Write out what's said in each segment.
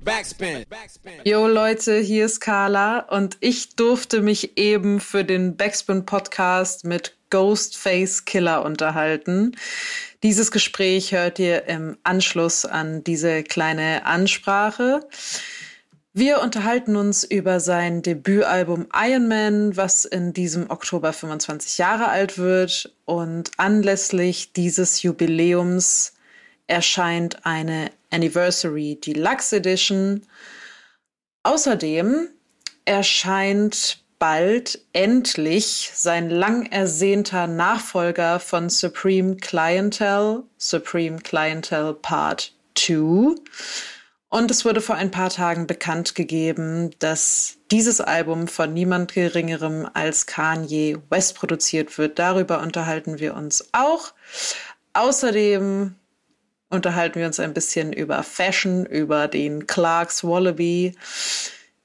Backspin. Yo Leute, hier ist Carla und ich durfte mich eben für den Backspin Podcast mit Ghostface Killer unterhalten. Dieses Gespräch hört ihr im Anschluss an diese kleine Ansprache. Wir unterhalten uns über sein Debütalbum Iron Man, was in diesem Oktober 25 Jahre alt wird. Und anlässlich dieses Jubiläums erscheint eine Anniversary Deluxe Edition. Außerdem erscheint bald endlich sein lang ersehnter Nachfolger von Supreme Clientele, Supreme Clientele Part 2. Und es wurde vor ein paar Tagen bekannt gegeben, dass dieses Album von niemand Geringerem als Kanye West produziert wird. Darüber unterhalten wir uns auch. Außerdem unterhalten wir uns ein bisschen über Fashion, über den Clarks Wallaby.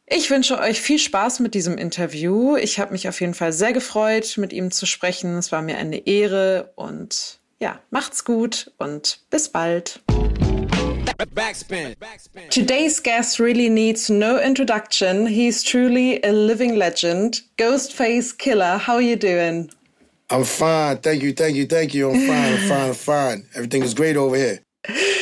Ich wünsche euch viel Spaß mit diesem Interview. Ich habe mich auf jeden Fall sehr gefreut, mit ihm zu sprechen. Es war mir eine Ehre und ja, macht's gut und bis bald. Backspin. Today's guest really needs no introduction. He's truly a living legend. Ghostface Killer, how are you doing? I'm fine. Thank you, thank you, thank you. I'm fine, I'm fine, I'm fine. Everything is great over here.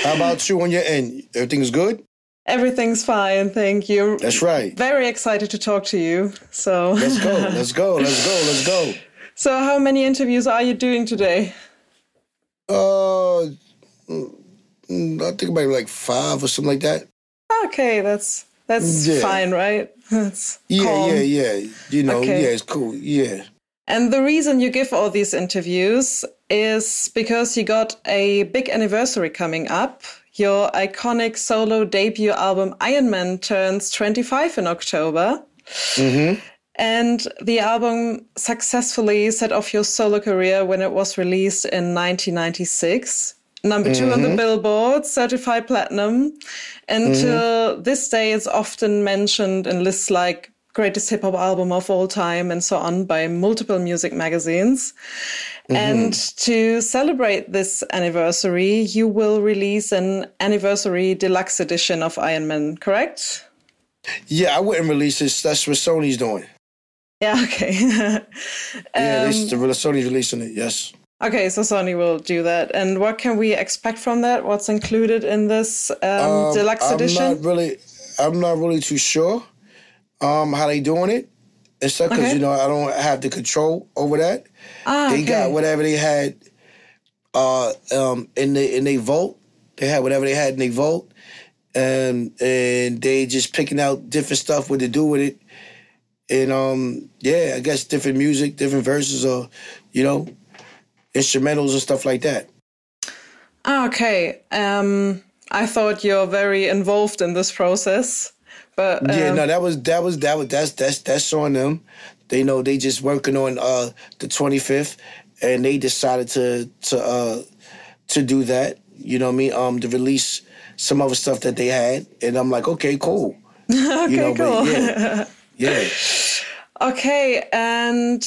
How about you on your end? Everything is good? Everything's fine, thank you. That's right. Very excited to talk to you. So Let's go, let's go, let's go, let's go. So how many interviews are you doing today? Uh, I think about like five or something like that. Okay, that's that's Yeah. fine, right? That's Yeah, calm. yeah, yeah. You know, Okay. yeah, it's cool. Yeah. And the reason you give all these interviews is because you got a big anniversary coming up. Your iconic solo debut album Iron Man turns 25 in October. Mm-hmm. And the album successfully set off your solo career when it was released in 1996. Number two on the mm-hmm. Billboard, certified platinum. Until mm-hmm. this day, it's often mentioned in lists like greatest hip hop album of all time and so on by multiple music magazines. And to celebrate this anniversary, you will release an anniversary deluxe edition of Iron Man, correct? Yeah, I wouldn't release this. That's what Sony's doing. Yeah, okay. Yeah, Um, they, Sony's releasing it. Yes. Okay, so Sony will do that. And what can we expect from that? What's included in this um, Um, deluxe I'm edition? not really, I'm not really too sure um, how they doing it and stuff because Okay. you know I don't have the control over that. ah, they got whatever they had uh, um, in the in their vault. They had whatever they had in their vote, and and they just picking out different stuff what to do with it. And um, yeah, I guess different music, different verses, or you know, instrumentals and stuff like that. Ah, okay. Um, I thought you're very involved in this process, but Yeah, um, no, that was that was that was that's that's that's on them. They know they just working on uh the 25th, and they decided to to uh to do that. You know what I mean? Um, to release some other stuff that they had, and I'm like, okay, cool. okay, you know, cool. yeah, yeah. Okay, and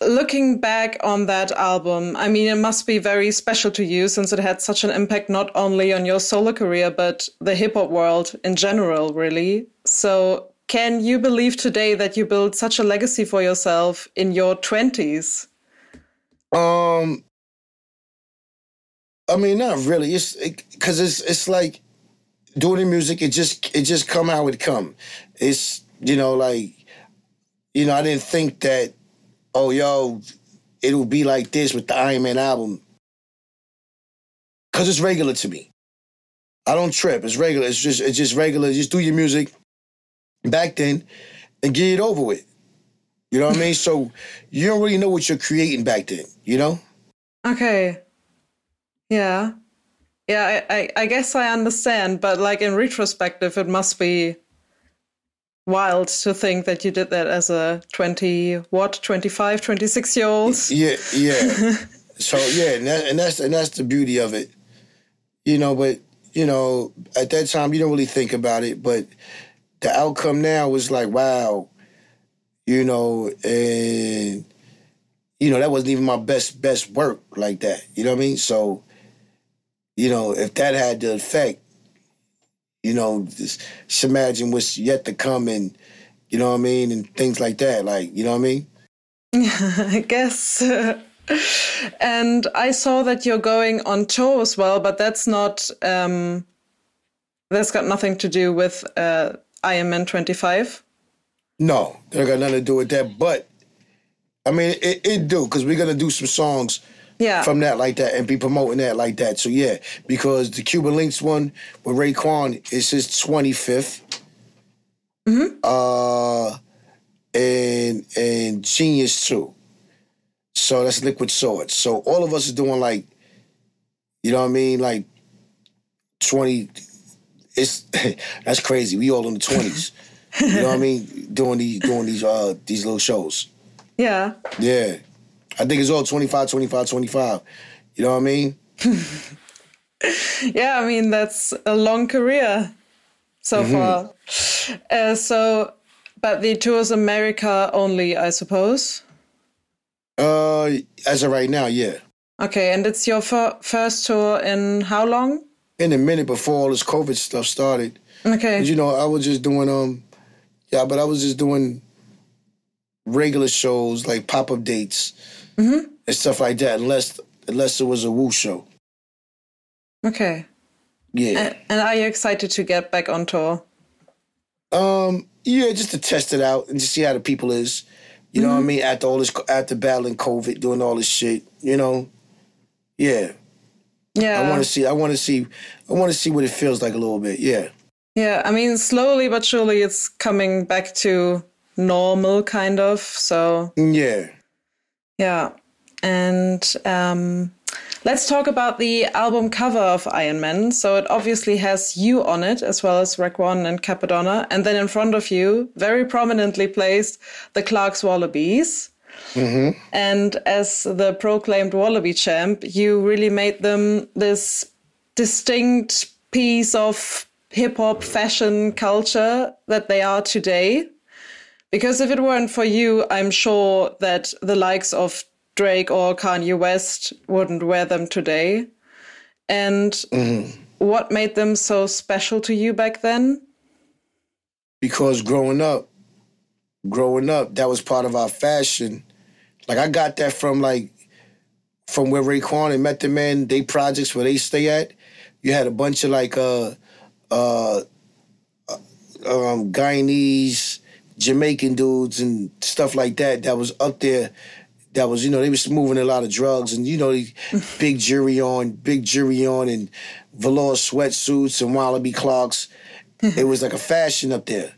looking back on that album, I mean, it must be very special to you since it had such an impact not only on your solo career, but the hip hop world in general, really. So, can you believe today that you built such a legacy for yourself in your 20s? Um, I mean, not really. It's because it's it's like doing the music. It just it just come how it come. It's you know like you know I didn't think that oh yo it will be like this with the Iron Man album because it's regular to me. I don't trip. It's regular. It's just it's just regular. Just do your music back then and get it over with. You know what I mean? So you don't really know what you're creating back then. You know. Okay. Yeah. Yeah, I, I, I guess I understand, but like in retrospective, it must be wild to think that you did that as a 20, what, 25, 26 year old? Yeah, yeah. so yeah, and, that, and that's and that's the beauty of it, you know. But you know, at that time, you don't really think about it. But the outcome now was like, wow, you know, and you know that wasn't even my best best work like that. You know what I mean? So, you know, if that had the effect, you know, just, just imagine what's yet to come and you know what I mean, and things like that. Like, you know what I mean? I guess. and I saw that you're going on tour as well, but that's not. Um, that's got nothing to do with uh, Iron Man 25. No, that got nothing to do with that. But I mean, it, it do because we're gonna do some songs Yeah. from that like that and be promoting that like that. So yeah, because the Cuban Links one with Raekwon is his 25th. Uh, and and Genius too. So that's Liquid Swords. So all of us is doing like, you know what I mean, like 20. It's that's crazy. We all in the 20s. you know what I mean? Doing these doing these uh these little shows. yeah. Yeah. I think it's all 25, 25, 25. You know what I mean? Yeah, I mean, that's a long career so far. Uh, so, but the tour's America only, I suppose. Uh, as of right now, yeah. Okay, and it's your fir- first tour in how long? In a minute before all this COVID stuff started, Okay. you know, I was just doing um, yeah, but I was just doing regular shows like pop up dates and stuff like that. Unless unless it was a Wu show, Okay. yeah. And, and are you excited to get back on tour? Um, yeah, just to test it out and just see how the people is. You know what I mean? After all this, after battling COVID, doing all this shit, you know. Yeah, Yeah. I want to see. I want to see. I want to see what it feels like a little bit. Yeah. Yeah, I mean, slowly but surely it's coming back to normal, kind of. So, Yeah. Yeah. And um, let's talk about the album cover of Iron Man. So, it obviously has you on it, as well as Raekwon and Cappadonna. And then in front of you, very prominently placed, the Clark's Wallabies. And as the proclaimed Wallaby champ, you really made them this distinct piece of hip hop fashion culture that they are today. Because if it weren't for you, I'm sure that the likes of Drake or Kanye West wouldn't wear them today. And what made them so special to you back then? because growing up, growing up, that was part of our fashion. Like I got that from like from where Raekwon and Method Man, they projects where they stay at. You had a bunch of like uh uh um Guyanese, Jamaican dudes and stuff like that that was up there. That was, you know, they was moving a lot of drugs and you know, big jury on, big jury on and velour sweatsuits and wallaby Clarks. it was like a fashion up there.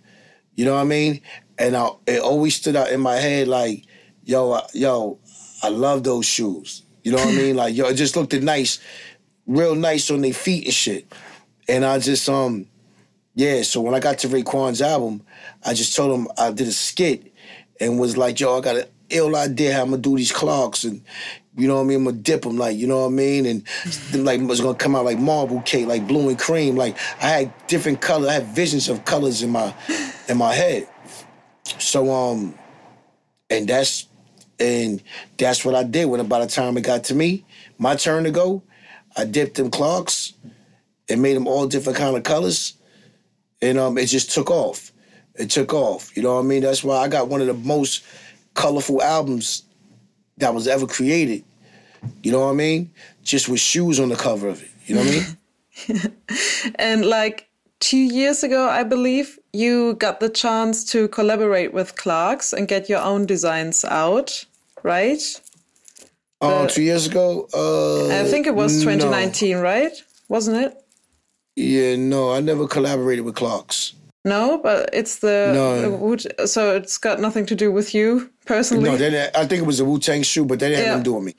You know what I mean? And I, it always stood out in my head like, yo, yo, I love those shoes. You know what I mean? Like, yo, it just looked nice, real nice on their feet and shit. And I just, um, yeah. So when I got to Raekwon's album, I just told him I did a skit and was like, yo, I got an ill idea how I'm gonna do these Clarks and. You know what I mean? I'm gonna dip them, like you know what I mean, and like it's gonna come out like marble cake, like blue and cream. Like I had different colors, I had visions of colors in my in my head. So um, and that's and that's what I did. When by the time it got to me, my turn to go, I dipped them Clarks and made them all different kind of colors, and um, it just took off. It took off. You know what I mean? That's why I got one of the most colorful albums that was ever created. You know what I mean? Just with shoes on the cover of it. You know what I mean? And like two years ago, I believe, you got the chance to collaborate with Clarks and get your own designs out, right? Oh, two years ago. Uh, I think it was no. 2019, right? Wasn't it? Yeah, no, I never collaborated with Clarks. No, but it's the No. so it's got nothing to do with you personally. No, they I think it was a Wu Tang shoe, but they didn't Yeah. have nothing to do with me.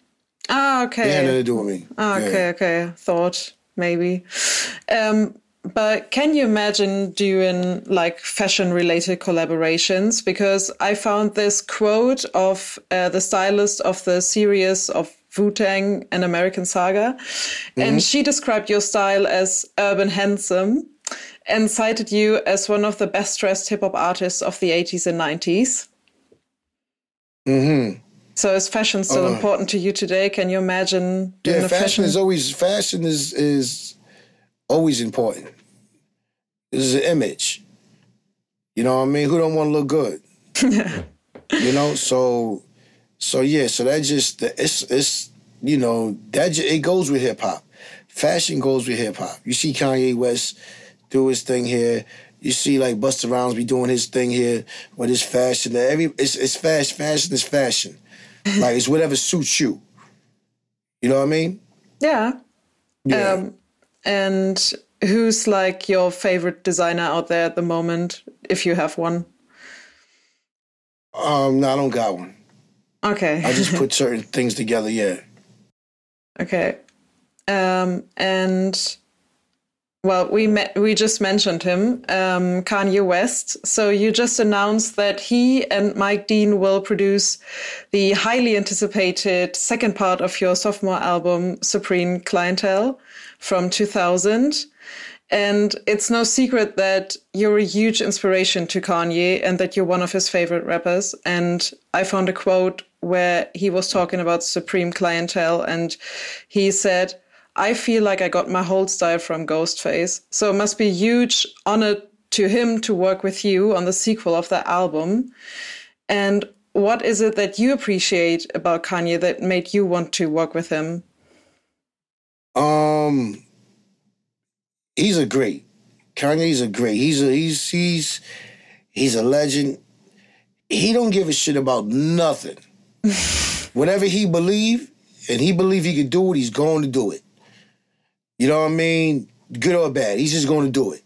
ah, okay. They had nothing to do with me. Ah, Yeah. okay, okay. Thought maybe. Um, but can you imagine doing like fashion related collaborations? Because I found this quote of uh, the stylist of the series of Wu Tang and American Saga, and she described your style as urban handsome and cited you as one of the best dressed hip hop artists of the 80s and 90s. Mm-hmm. So is fashion still Uh, important to you today? Can you imagine doing Yeah, fashion fashion? is always fashion is is always important. This is an image. You know what I mean? Who don't want to look good? you know, so so yeah, so that just it's it's you know that just, it goes with hip hop. Fashion goes with hip hop. You see Kanye West do his thing here. You see like Busta Rhymes be doing his thing here with his fashion. Every it's it's fast. Fashion is fashion. like it's whatever suits you. You know what I mean? Yeah. Yeah. Um, and who's like your favorite designer out there at the moment, if you have one? Um, no, I don't got one. Okay. I just put certain things together. Yeah. Okay. Um, and well, we met, we just mentioned him, um, Kanye West. So you just announced that he and Mike Dean will produce the highly anticipated second part of your sophomore album, Supreme Clientele, from 2000. And it's no secret that you're a huge inspiration to Kanye and that you're one of his favorite rappers. And I found a quote where he was talking about Supreme Clientele and he said, I feel like I got my whole style from Ghostface. So it must be a huge honor to him to work with you on the sequel of that album. And what is it that you appreciate about Kanye that made you want to work with him? Um, he's a great. Kanye's a great. He's a he's he's he's a legend. He don't give a shit about nothing. Whatever he believe, and he believe he can do it, he's going to do it. You know what I mean? Good or bad, he's just going to do it.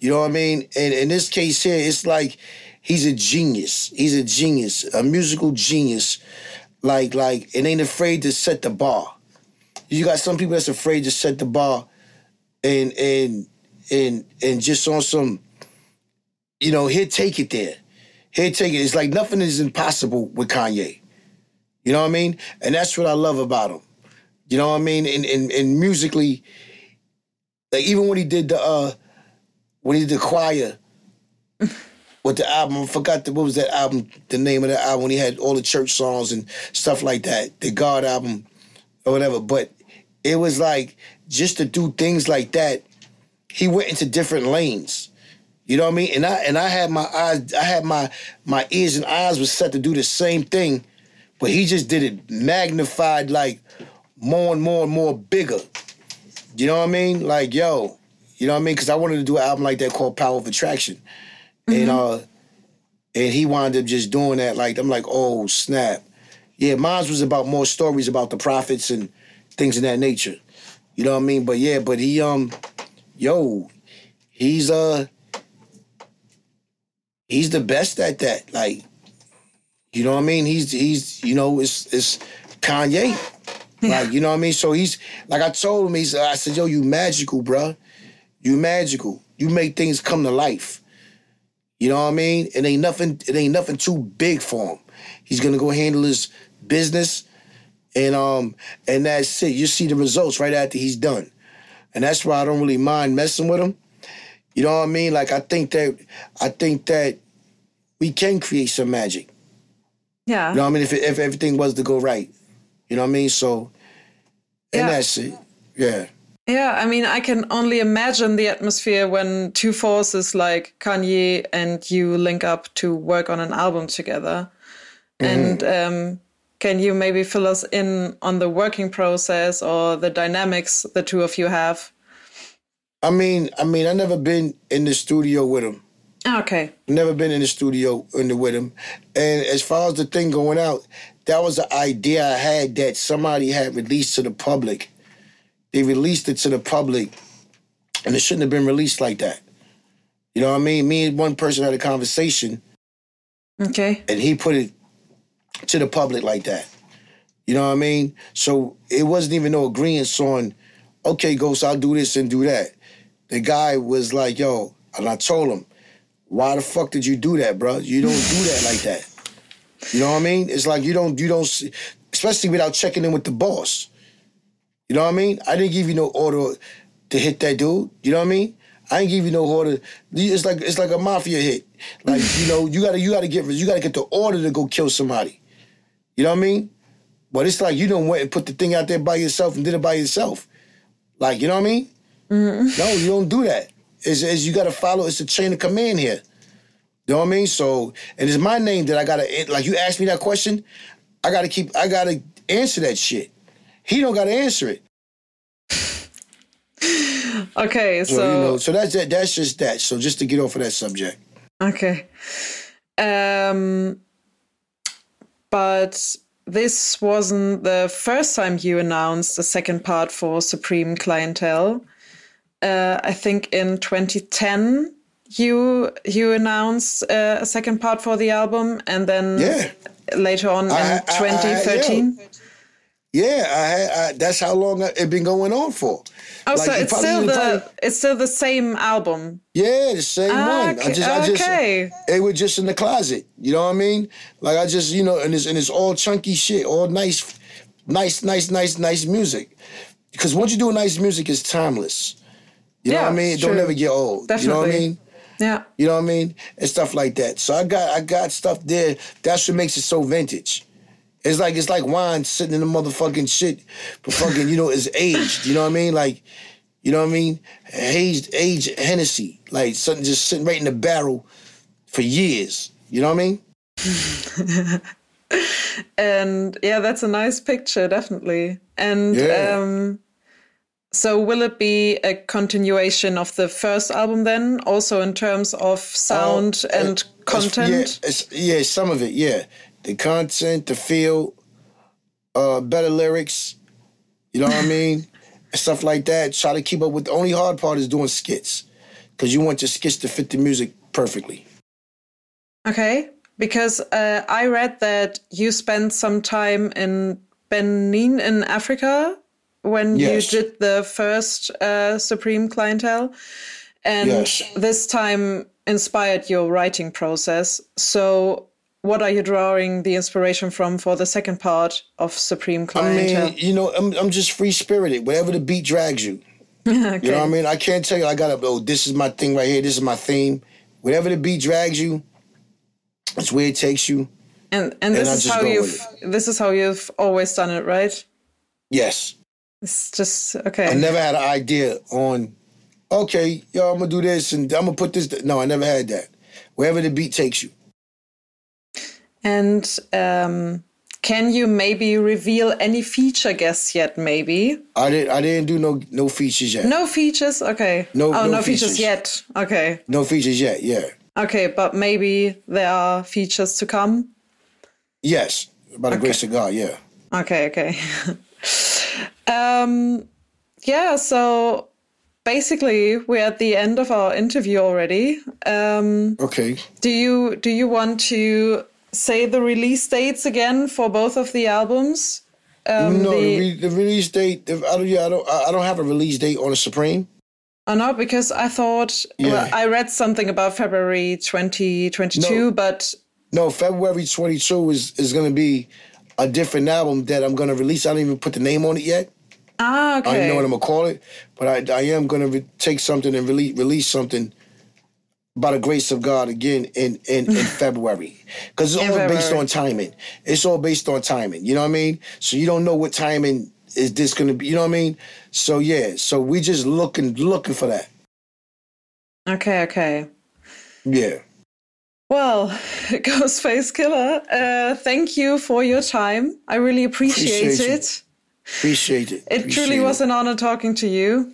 You know what I mean? And in this case here, it's like he's a genius. He's a genius, a musical genius. Like like, and ain't afraid to set the bar. You got some people that's afraid to set the bar and and and and just on some, you know, he'll take it there. He'll take it. It's like nothing is impossible with Kanye. You know what I mean? And that's what I love about him. You know what I mean? And and, and musically, like even when he did the uh when he did the choir with the album, I forgot the, what was that album, the name of that album when he had all the church songs and stuff like that, the God album or whatever. But it was like just to do things like that, he went into different lanes. You know what I mean? And I and I had my eyes, I had my my ears and eyes was set to do the same thing, but he just did it magnified like more and more and more bigger. You know what I mean? Like yo, you know what I mean? Because I wanted to do an album like that called Power of Attraction, and uh, and he wound up just doing that. Like I'm like, oh snap, yeah. Mine was about more stories about the prophets and things of that nature. You know what I mean? But yeah, but he um, yo, he's uh, he's the best at that. Like, you know what I mean? He's he's you know it's it's Kanye. Like you know what I mean? So he's like I told him. He's I said, yo, you magical, bruh. You magical. You make things come to life. You know what I mean? It ain't nothing. It ain't nothing too big for him. He's gonna go handle his business, and um, and that's it. You see the results right after he's done, and that's why I don't really mind messing with him. You know what I mean? Like I think that I think that we can create some magic. Yeah. You know what I mean? If if everything was to go right, you know what I mean? So, and Yeah. that's it. Yeah. Yeah, I mean, I can only imagine the atmosphere when two forces like Kanye and you link up to work on an album together. And um, can you maybe fill us in on the working process or the dynamics the two of you have? I mean, I mean, I never been in the studio with him. Ah, okay. Never been in the studio under with him. And as far as the thing going out, that was the idea I had that somebody had released to the public. They released it to the public, and it shouldn't have been released like that. You know what I mean? Me and one person had a conversation, Okay. and he put it to the public like that. You know what I mean? So it wasn't even no agreement on, okay, Ghost, I'll do this and do that. The guy was like, yo, and I told him, why the fuck did you do that, bro? You don't do that like that. You know what I mean? It's like you don't, you don't, see- especially without checking in with the boss. You know what I mean? I didn't give you no order to hit that dude. You know what I mean? I ain't give you no order. It's like it's like a mafia hit. Like you know, you gotta you gotta get you gotta get the order to go kill somebody. You know what I mean? But it's like you don't went and put the thing out there by yourself and did it by yourself. Like you know what I mean? Mm-hmm. No, you don't do that. Is is you got to follow. It's a chain of command here. You know what I mean? So, and it's my name that I gotta like. You asked me that question, I gotta keep. I gotta answer that shit. He don't gotta answer it. Okay, So, so, you know. So that's that. That's just that. So just to get off of that subject. okay. Um, but this wasn't the first time you announced a second part for Supreme Clientele. Uh, I think in 2010 you you announced uh, a second part for the album, and then Yeah. later on I- I- in I- I- 2013. Yeah, I, I that's how long it been going on for. Oh, so Like, you it's probably- still the probably- it's still the same album. Yeah, the same one. I Okay, just, I just, okay. they were just in the closet. You know what I mean? Like I just, you know, and it's and it's all chunky shit, all nice, nice, nice, nice, nice music. Because once you do nice music, it's timeless. You know what I mean? Don't never get old. You know what I mean? Yeah. You know what I mean? And stuff like that. So I got I got stuff there. That's what makes it so vintage. It's like it's like wine sitting in the motherfucking shit, but fucking you know it's aged. You know what I mean? Like, you know what I mean? Aged aged Hennessy, like something just sitting right in the barrel for years. You know what I mean? And yeah, that's a nice picture, definitely. And Yeah. um, so, will it be a continuation of the first album then, also in terms of sound Uh, and it's- content? Yeah, it's, yeah, some of it. Yeah, the content, the feel, uh, better lyrics. You know what I mean? Stuff like that. Try to keep up with. The only hard part is doing skits, because you want your skits to fit the music perfectly. Okay, because uh, I read that you spent some time in Benin in Africa when Yes. you did the first uh, Supreme Clientele, and Yes. this time inspired your writing process. So, what are you drawing the inspiration from for the second part of Supreme Clientele? I mean, you know, I'm I'm just free spirited. Whatever the beat drags you. okay. You know what I mean? I can't tell you I gotta oh, this is my thing right here, this is my theme. Whatever the beat drags you, it's where it takes you. And and this I is how you've this is how you've always done it, right? Yes. It's just okay. I never had an idea on, okay, yo, I'm gonna do this and I'm gonna put this. No, I never had that. Wherever the beat takes you. And um, can you maybe reveal any feature guests yet? Maybe I didn't. I didn't do no no features yet. no features. Okay. No- Oh, no no, features. features. yet. Okay. No features yet. Yeah. Okay, but maybe there are features to come. Yes. By the grace of God. Yeah. Okay. Okay. um. Yeah. So basically, we're at the end of our interview already. Um. Okay. Do you do you want to say the release dates again for both of the albums? Um, no, the- the, re- the release date. I don't. Yeah. I don't. I don't have a release date on the Supreme. Oh no, because I thought well, Yeah. I read something about February 2022, but No, February 22 is is gonna be a different album that I'm gonna release. I don't even put the name on it yet. ah, okay. I don't even know what I'm gonna call it, but I, I am gonna re- take something and release release something by the grace of God again in in, in February because it's In all based on timing. It's all based on timing. You know what I mean? So you don't know what timing is this gonna be. You know what I mean? So yeah, so we just looking looking for that. okay, okay. Yeah, Well, Ghostface Killah, uh, thank you for your time. I really appreciate, Appreciate it. appreciate it. It Appreciate truly was an honor talking to you.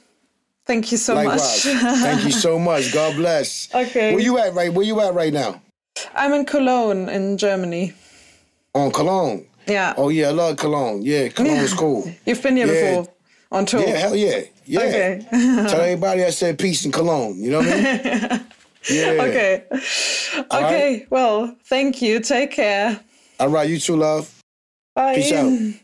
Thank you so Likewise. much. Thank you so much. God bless. Okay. Where you at right? Where you at right now? I'm in Cologne in Germany. On Cologne. Yeah. Oh yeah, I love Cologne. Yeah, Cologne's cool. You've been here Yeah. before on tour. Yeah, hell yeah. Yeah. Okay. Tell everybody I said peace in Cologne. You know what I mean? Yeah. okay. All Okay. Well, thank you. Take care. All right, you too, love. Bye. Peace out.